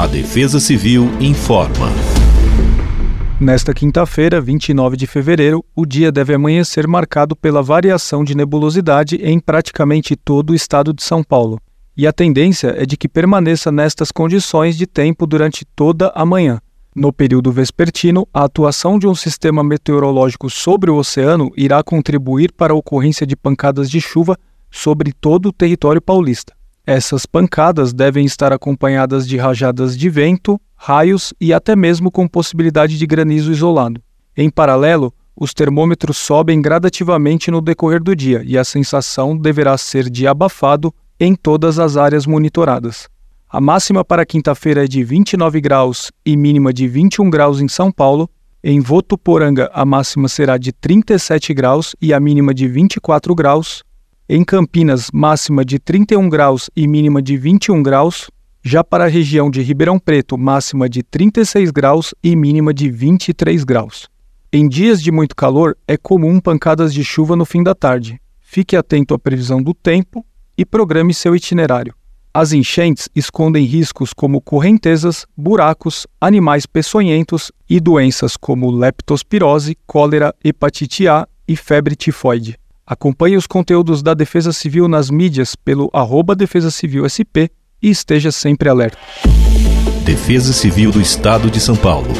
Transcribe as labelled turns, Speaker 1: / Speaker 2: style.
Speaker 1: A Defesa Civil informa.
Speaker 2: Nesta quinta-feira, 29 de fevereiro, o dia deve amanhecer marcado pela variação de nebulosidade em praticamente todo o estado de São Paulo. E a tendência é de que permaneça nestas condições de tempo durante toda a manhã. No período vespertino, a atuação de um sistema meteorológico sobre o oceano irá contribuir para a ocorrência de pancadas de chuva sobre todo o território paulista. Essas pancadas devem estar acompanhadas de rajadas de vento, raios e até mesmo com possibilidade de granizo isolado. Em paralelo, os termômetros sobem gradativamente no decorrer do dia e a sensação deverá ser de abafado em todas as áreas monitoradas. A máxima para quinta-feira é de 29 graus e mínima de 21 graus em São Paulo. Em Votuporanga, a máxima será de 37 graus e a mínima de 24 graus. Em Campinas, máxima de 31 graus e mínima de 21 graus. Já para a região de Ribeirão Preto, máxima de 36 graus e mínima de 23 graus. Em dias de muito calor, é comum pancadas de chuva no fim da tarde. Fique atento à previsão do tempo e programe seu itinerário. As enchentes escondem riscos como correntezas, buracos, animais peçonhentos e doenças como leptospirose, cólera, hepatite A e febre tifoide. Acompanhe os conteúdos da Defesa Civil nas mídias pelo arroba Defesa Civil SP e esteja sempre alerta.
Speaker 1: Defesa Civil do Estado de São Paulo.